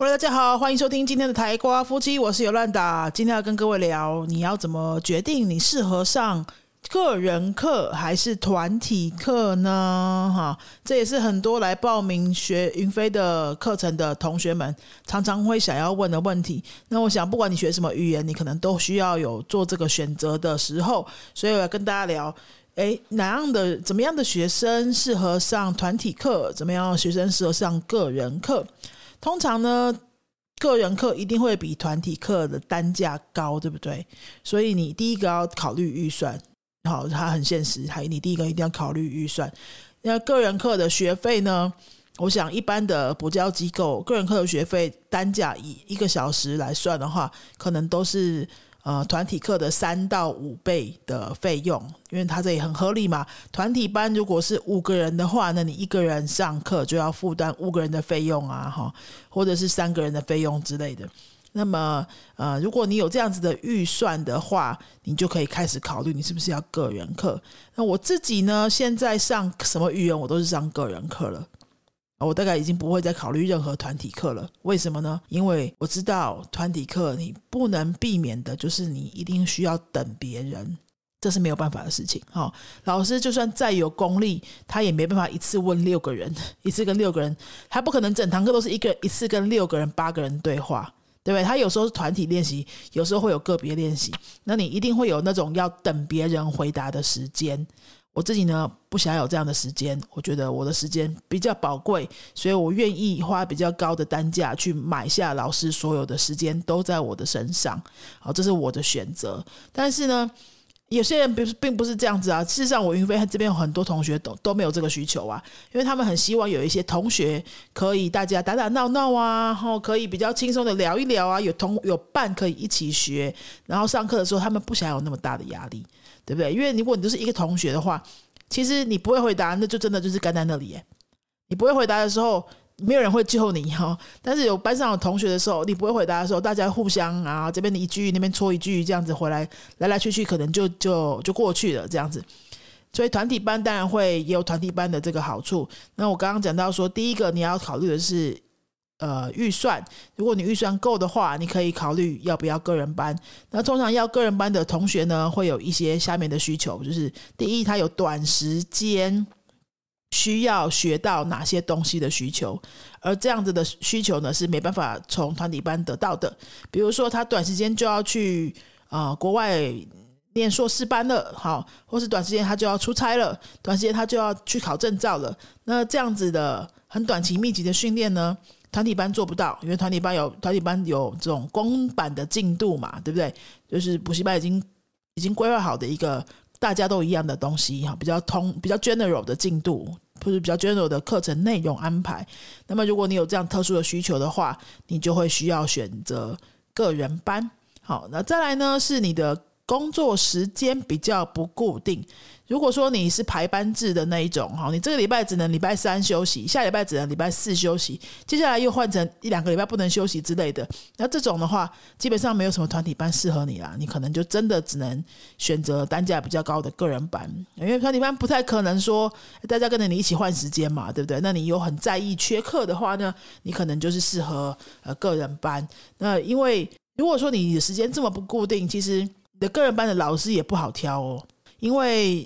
Hello，大家好，欢迎收听今天的台瓜夫妻，我是尤兰达。今天要跟各位聊，你要怎么决定你适合上个人课还是团体课呢？哈，这也是很多来报名学云飞的课程的同学们常常会想要问的问题。那我想，不管你学什么语言，你可能都需要有做这个选择的时候，所以我要跟大家聊。诶，哪样的怎么样的学生适合上团体课？怎么样的学生适合上个人课？通常呢，个人课一定会比团体课的单价高，对不对？所以你第一个要考虑预算，好，它很现实。还你第一个一定要考虑预算。那个人课的学费呢？我想一般的补教机构个人课的学费单价以一个小时来算的话，可能都是。呃，团体课的三到五倍的费用，因为它这也很合理嘛。团体班如果是五个人的话，那你一个人上课就要负担五个人的费用啊，哈，或者是三个人的费用之类的。那么，呃，如果你有这样子的预算的话，你就可以开始考虑你是不是要个人课。那我自己呢，现在上什么语言我都是上个人课了。我大概已经不会再考虑任何团体课了。为什么呢？因为我知道团体课你不能避免的，就是你一定需要等别人，这是没有办法的事情。哈，老师就算再有功力，他也没办法一次问六个人，一次跟六个人，他不可能整堂课都是一个一次跟六个人、八个人对话，对不对？他有时候是团体练习，有时候会有个别练习，那你一定会有那种要等别人回答的时间。我自己呢不想有这样的时间，我觉得我的时间比较宝贵，所以我愿意花比较高的单价去买下老师所有的时间都在我的身上，好，这是我的选择。但是呢，有些人不是并不是这样子啊。事实上，我云飞这边有很多同学都都没有这个需求啊，因为他们很希望有一些同学可以大家打打闹闹啊，然后可以比较轻松的聊一聊啊，有同有伴可以一起学，然后上课的时候他们不想有那么大的压力。对不对？因为如果你都是一个同学的话，其实你不会回答，那就真的就是干在那里耶。你不会回答的时候，没有人会救你哈。但是有班上有同学的时候，你不会回答的时候，大家互相啊，这边的一句，那边戳一句，这样子回来来来去去，可能就就就过去了这样子。所以团体班当然会也有团体班的这个好处。那我刚刚讲到说，第一个你要考虑的是。呃，预算，如果你预算够的话，你可以考虑要不要个人班。那通常要个人班的同学呢，会有一些下面的需求，就是第一，他有短时间需要学到哪些东西的需求，而这样子的需求呢，是没办法从团体班得到的。比如说，他短时间就要去啊国外念硕士班了，好，或是短时间他就要出差了，短时间他就要去考证照了。那这样子的很短期密集的训练呢？团体班做不到，因为团体班有团体班有这种公版的进度嘛，对不对？就是补习班已经已经规划好的一个大家都一样的东西哈，比较通、比较 general 的进度，或者比较 general 的课程内容安排。那么，如果你有这样特殊的需求的话，你就会需要选择个人班。好，那再来呢，是你的工作时间比较不固定。如果说你是排班制的那一种哈，你这个礼拜只能礼拜三休息，下礼拜只能礼拜四休息，接下来又换成一两个礼拜不能休息之类的，那这种的话，基本上没有什么团体班适合你啦，你可能就真的只能选择单价比较高的个人班，因为团体班不太可能说大家跟着你一起换时间嘛，对不对？那你有很在意缺课的话呢，你可能就是适合呃个人班。那因为如果说你时间这么不固定，其实你的个人班的老师也不好挑哦。因为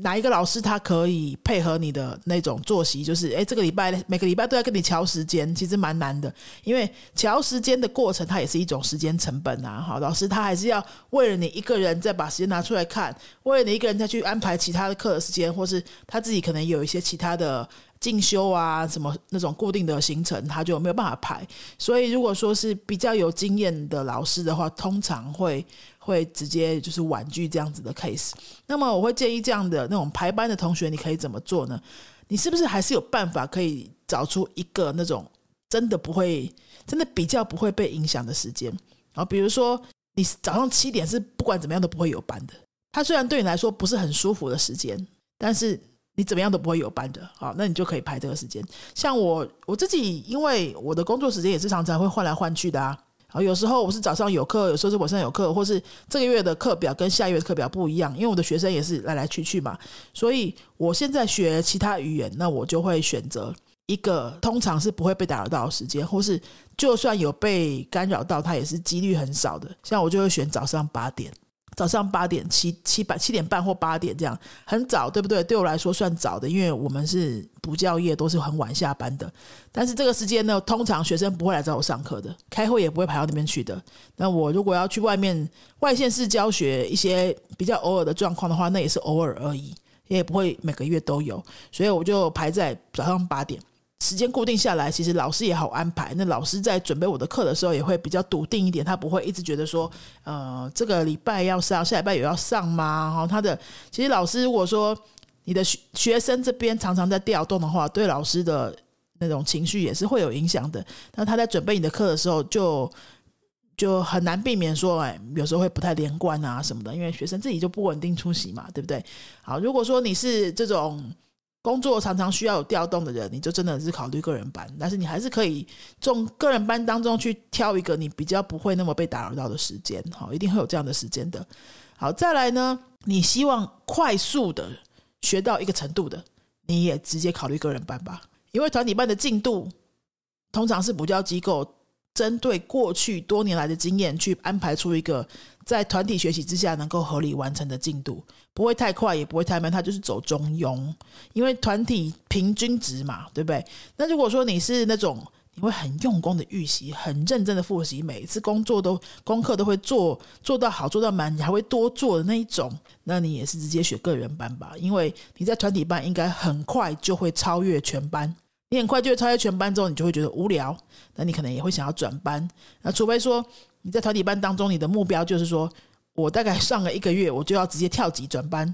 哪一个老师他可以配合你的那种作息，就是哎，这个礼拜每个礼拜都要跟你调时间，其实蛮难的。因为调时间的过程，它也是一种时间成本啊。好，老师他还是要为了你一个人再把时间拿出来看，为了你一个人再去安排其他的课的时间，或是他自己可能有一些其他的进修啊，什么那种固定的行程，他就没有办法排。所以，如果说是比较有经验的老师的话，通常会。会直接就是婉拒这样子的 case，那么我会建议这样的那种排班的同学，你可以怎么做呢？你是不是还是有办法可以找出一个那种真的不会、真的比较不会被影响的时间？啊，比如说你早上七点是不管怎么样都不会有班的，它虽然对你来说不是很舒服的时间，但是你怎么样都不会有班的，好，那你就可以排这个时间。像我我自己，因为我的工作时间也是常常会换来换去的啊。啊，有时候我是早上有课，有时候是晚上有课，或是这个月的课表跟下月的课表不一样，因为我的学生也是来来去去嘛，所以我现在学其他语言，那我就会选择一个通常是不会被打扰到的时间，或是就算有被干扰到，它也是几率很少的。像我就会选早上八点。早上八点七七半七点半或八点这样很早，对不对？对我来说算早的，因为我们是补教业，都是很晚下班的。但是这个时间呢，通常学生不会来找我上课的，开会也不会排到那边去的。那我如果要去外面外县市教学一些比较偶尔的状况的话，那也是偶尔而已，也不会每个月都有。所以我就排在早上八点。时间固定下来，其实老师也好安排。那老师在准备我的课的时候，也会比较笃定一点，他不会一直觉得说，呃，这个礼拜要上，下礼拜有要上吗？哈，他的其实老师如果说你的学学生这边常常在调动的话，对老师的那种情绪也是会有影响的。那他在准备你的课的时候，就就很难避免说，哎，有时候会不太连贯啊什么的，因为学生自己就不稳定出席嘛，对不对？好，如果说你是这种。工作常常需要有调动的人，你就真的是考虑个人班，但是你还是可以从个人班当中去挑一个你比较不会那么被打扰到的时间，好，一定会有这样的时间的。好，再来呢，你希望快速的学到一个程度的，你也直接考虑个人班吧，因为团体班的进度通常是补教机构针对过去多年来的经验去安排出一个。在团体学习之下，能够合理完成的进度不会太快，也不会太慢，它就是走中庸。因为团体平均值嘛，对不对？那如果说你是那种你会很用功的预习，很认真的复习，每一次工作都功课都会做做到好，做到满，你还会多做的那一种，那你也是直接选个人班吧。因为你在团体班应该很快就会超越全班，你很快就会超越全班之后，你就会觉得无聊，那你可能也会想要转班。那除非说。你在团体班当中，你的目标就是说，我大概上了一个月，我就要直接跳级转班，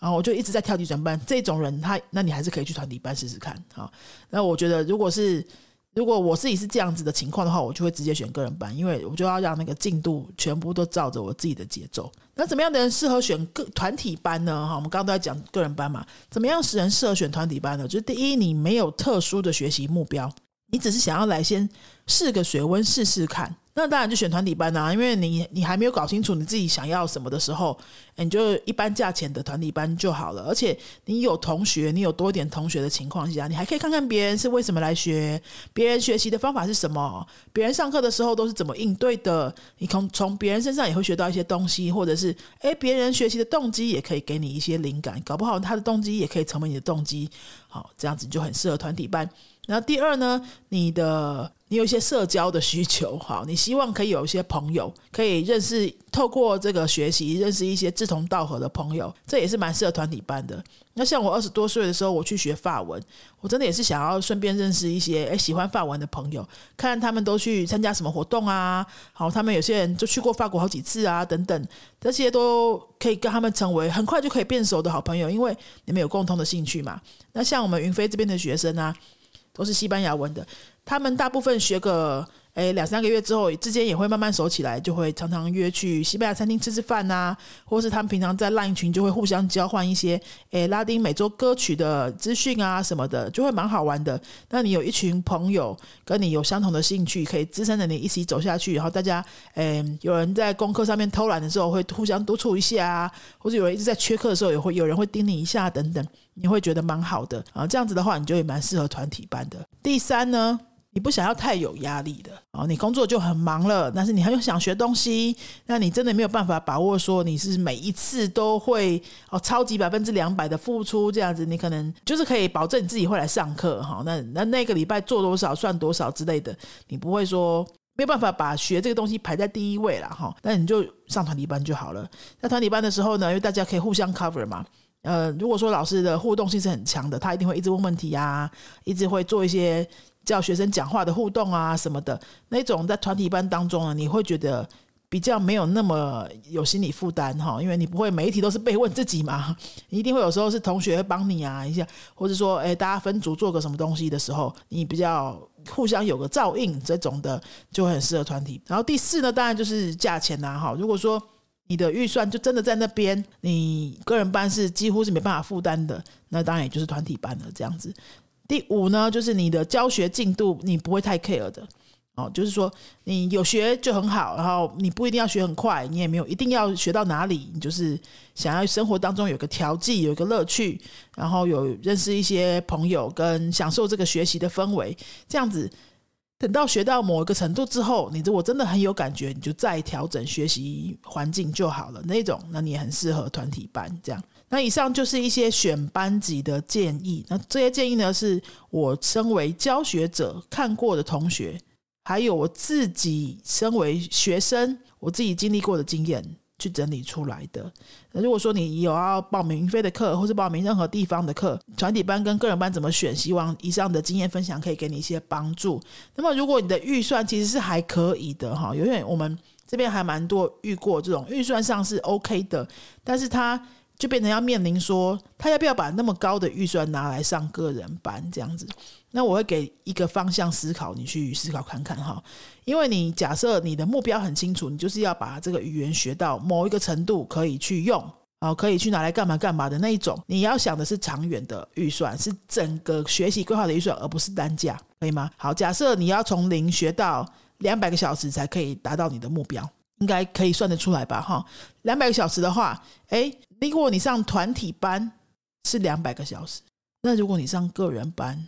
然后我就一直在跳级转班。这种人，他那你还是可以去团体班试试看啊。那我觉得，如果是如果我自己是这样子的情况的话，我就会直接选个人班，因为我就要让那个进度全部都照着我自己的节奏。那怎么样的人适合选个团体班呢？哈，我们刚刚都在讲个人班嘛，怎么样使人适合选团体班呢？就是第一，你没有特殊的学习目标，你只是想要来先试个水温，试试看。那当然就选团体班啊，因为你你还没有搞清楚你自己想要什么的时候，你就一般价钱的团体班就好了。而且你有同学，你有多点同学的情况下，你还可以看看别人是为什么来学，别人学习的方法是什么，别人上课的时候都是怎么应对的。你从从别人身上也会学到一些东西，或者是诶，别人学习的动机也可以给你一些灵感，搞不好他的动机也可以成为你的动机。好，这样子就很适合团体班。然后第二呢，你的。你有一些社交的需求，哈，你希望可以有一些朋友，可以认识，透过这个学习认识一些志同道合的朋友，这也是蛮适合团体班的。那像我二十多岁的时候，我去学法文，我真的也是想要顺便认识一些诶喜欢法文的朋友，看他们都去参加什么活动啊，好，他们有些人就去过法国好几次啊，等等，这些都可以跟他们成为很快就可以变熟的好朋友，因为你们有共同的兴趣嘛。那像我们云飞这边的学生啊，都是西班牙文的。他们大部分学个诶两三个月之后，之间也会慢慢熟起来，就会常常约去西班牙餐厅吃吃饭呐，或是他们平常在 LINE 群就会互相交换一些诶拉丁美洲歌曲的资讯啊什么的，就会蛮好玩的。那你有一群朋友跟你有相同的兴趣，可以支撑着你一起走下去，然后大家诶有人在功课上面偷懒的时候会互相督促一下啊，或者有人一直在缺课的时候也会有人会盯你一下等等，你会觉得蛮好的啊。这样子的话，你就也蛮适合团体班的。第三呢？你不想要太有压力的哦，你工作就很忙了，但是你还又想学东西，那你真的没有办法把握说你是每一次都会哦超级百分之两百的付出这样子，你可能就是可以保证你自己会来上课哈，那那那个礼拜做多少算多少之类的，你不会说没有办法把学这个东西排在第一位了哈，那你就上团体班就好了。在团体班的时候呢，因为大家可以互相 cover 嘛，呃，如果说老师的互动性是很强的，他一定会一直问问题啊，一直会做一些。叫学生讲话的互动啊什么的，那种在团体班当中呢，你会觉得比较没有那么有心理负担哈，因为你不会每一题都是被问自己嘛，一定会有时候是同学帮你啊一下，或者说哎大家分组做个什么东西的时候，你比较互相有个照应这种的，就很适合团体。然后第四呢，当然就是价钱呐哈，如果说你的预算就真的在那边，你个人班是几乎是没办法负担的，那当然也就是团体班了这样子。第五呢，就是你的教学进度你不会太 care 的哦，就是说你有学就很好，然后你不一定要学很快，你也没有一定要学到哪里，你就是想要生活当中有个调剂，有个乐趣，然后有认识一些朋友，跟享受这个学习的氛围，这样子。等到学到某一个程度之后，你如果真的很有感觉，你就再调整学习环境就好了。那种，那你也很适合团体班这样。那以上就是一些选班级的建议。那这些建议呢，是我身为教学者看过的同学，还有我自己身为学生，我自己经历过的经验。去整理出来的。那如果说你有要报名云飞的课，或是报名任何地方的课，团体班跟个人班怎么选？希望以上的经验分享可以给你一些帮助。那么，如果你的预算其实是还可以的哈，因为我们这边还蛮多遇过这种预算上是 OK 的，但是他。就变成要面临说，他要不要把那么高的预算拿来上个人班这样子？那我会给一个方向思考，你去思考看看哈。因为你假设你的目标很清楚，你就是要把这个语言学到某一个程度，可以去用，啊，可以去拿来干嘛干嘛的那一种。你要想的是长远的预算，是整个学习规划的预算，而不是单价，可以吗？好，假设你要从零学到两百个小时才可以达到你的目标。应该可以算得出来吧？哈，两百个小时的话，哎，如果你上团体班是两百个小时，那如果你上个人班，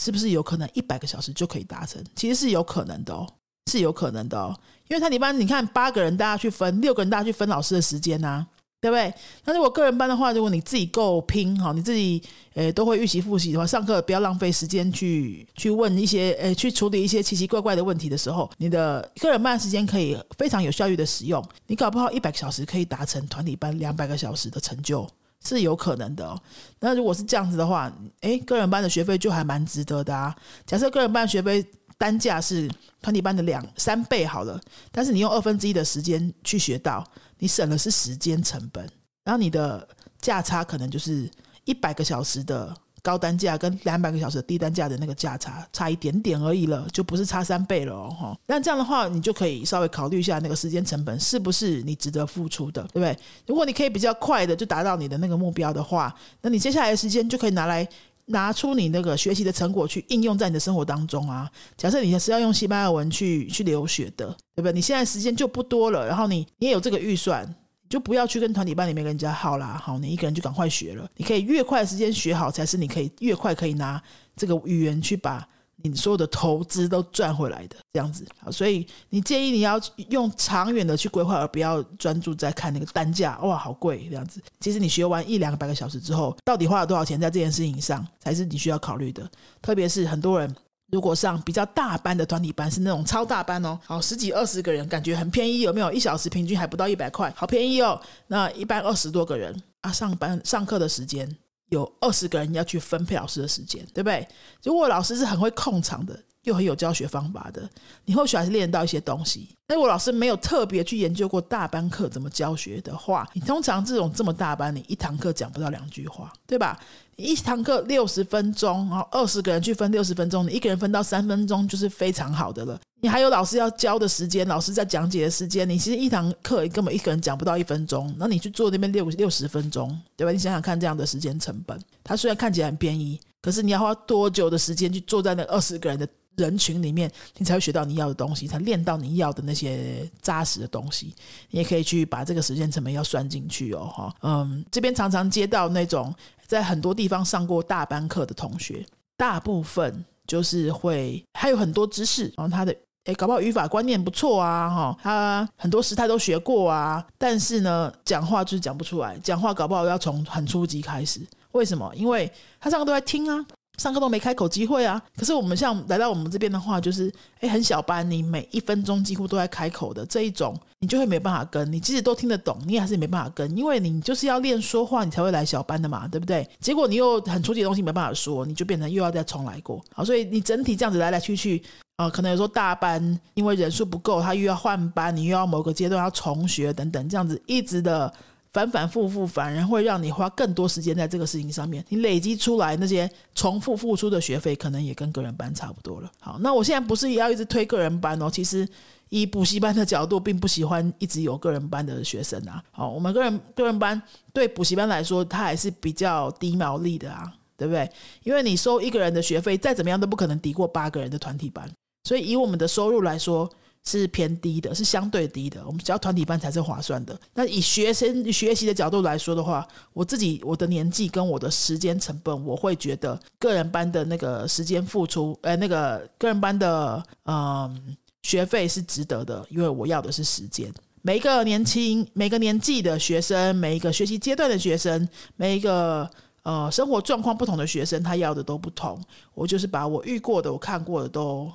是不是有可能一百个小时就可以达成？其实是有可能的哦，是有可能的哦，因为团体班你看八个人大家去分，六个人大家去分老师的时间呐。对不对？那如果个人班的话，如果你自己够拼哈，你自己呃都会预习复习的话，上课不要浪费时间去去问一些呃去处理一些奇奇怪怪的问题的时候，你的个人班时间可以非常有效率的使用。你搞不好一百个小时可以达成团体班两百个小时的成就，是有可能的。那如果是这样子的话，诶，个人班的学费就还蛮值得的啊。假设个人班学费单价是团体班的两三倍好了，但是你用二分之一的时间去学到。你省的是时间成本，然后你的价差可能就是一百个小时的高单价跟两百个小时的低单价的那个价差差一点点而已了，就不是差三倍了哦。哈，那这样的话，你就可以稍微考虑一下那个时间成本是不是你值得付出的，对不对？如果你可以比较快的就达到你的那个目标的话，那你接下来的时间就可以拿来拿出你那个学习的成果去应用在你的生活当中啊。假设你是要用西班牙文去去留学的。对不对？你现在时间就不多了，然后你你也有这个预算，就不要去跟团体班里面跟人家耗啦。好，你一个人就赶快学了。你可以越快时间学好，才是你可以越快可以拿这个语言去把你所有的投资都赚回来的这样子。好，所以你建议你要用长远的去规划，而不要专注在看那个单价，哇，好贵这样子。其实你学完一两百个小时之后，到底花了多少钱在这件事情上，才是你需要考虑的。特别是很多人。如果上比较大班的团体班，是那种超大班哦，好十几二十个人，感觉很便宜，有没有？一小时平均还不到一百块，好便宜哦。那一般二十多个人啊，上班上课的时间有二十个人要去分配老师的时间，对不对？如果老师是很会控场的。又很有教学方法的，你或许还是练到一些东西。那如果老师没有特别去研究过大班课怎么教学的话，你通常这种这么大班，你一堂课讲不到两句话，对吧？你一堂课六十分钟，然后二十个人去分六十分钟，你一个人分到三分钟就是非常好的了。你还有老师要教的时间，老师在讲解的时间，你其实一堂课根本一个人讲不到一分钟，那你去做那边六六十分钟，对吧？你想想看，这样的时间成本，它虽然看起来很便宜，可是你要花多久的时间去坐在那二十个人的？人群里面，你才会学到你要的东西，才练到你要的那些扎实的东西。你也可以去把这个时间成本要算进去哦，哈。嗯，这边常常接到那种在很多地方上过大班课的同学，大部分就是会还有很多知识，然后他的诶，搞不好语法观念不错啊，哈，他很多时态都学过啊，但是呢，讲话就是讲不出来，讲话搞不好要从很初级开始。为什么？因为他上课都在听啊。上课都没开口机会啊！可是我们像来到我们这边的话，就是诶很小班，你每一分钟几乎都在开口的这一种，你就会没办法跟。你即使都听得懂，你也还是没办法跟，因为你就是要练说话，你才会来小班的嘛，对不对？结果你又很初级的东西没办法说，你就变成又要再重来过。好，所以你整体这样子来来去去，啊，可能有时候大班因为人数不够，他又要换班，你又要某个阶段要重学等等，这样子一直的。反反复复，反而会让你花更多时间在这个事情上面。你累积出来那些重复付出的学费，可能也跟个人班差不多了。好，那我现在不是也要一直推个人班哦。其实以补习班的角度，并不喜欢一直有个人班的学生啊。好，我们个人个人班对补习班来说，它还是比较低毛利的啊，对不对？因为你收一个人的学费，再怎么样都不可能抵过八个人的团体班。所以以我们的收入来说是偏低的，是相对低的。我们只要团体班才是划算的。那以学生学习的角度来说的话，我自己我的年纪跟我的时间成本，我会觉得个人班的那个时间付出，呃，那个个人班的嗯学费是值得的，因为我要的是时间。每一个年轻、每个年纪的学生，每一个学习阶段的学生，每一个呃生活状况不同的学生，他要的都不同。我就是把我遇过的、我看过的都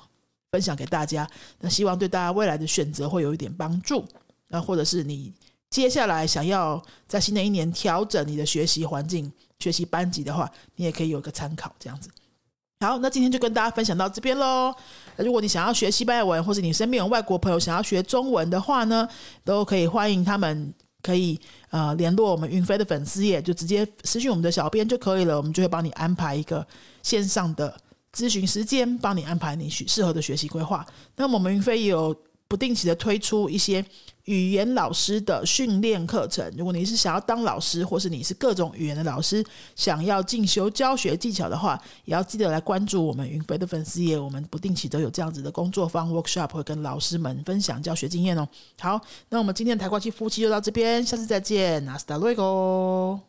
分享给大家，那希望对大家未来的选择会有一点帮助。那或者是你接下来想要在新的一年调整你的学习环境、学习班级的话，你也可以有个参考，这样子。好，那今天就跟大家分享到这边喽。那如果你想要学西班牙文，或者你身边有外国朋友想要学中文的话呢，都可以欢迎他们可以呃联络我们云飞的粉丝页，就直接私信我们的小编就可以了，我们就会帮你安排一个线上的咨询时间，帮你安排你适适合的学习规划。那么我们云飞也有。不定期的推出一些语言老师的训练课程。如果你是想要当老师，或是你是各种语言的老师，想要进修教学技巧的话，也要记得来关注我们云飞的粉丝页。我们不定期都有这样子的工作坊 workshop，会跟老师们分享教学经验哦。好，那我们今天的台光期夫妻就到这边，下次再见，那斯达瑞 o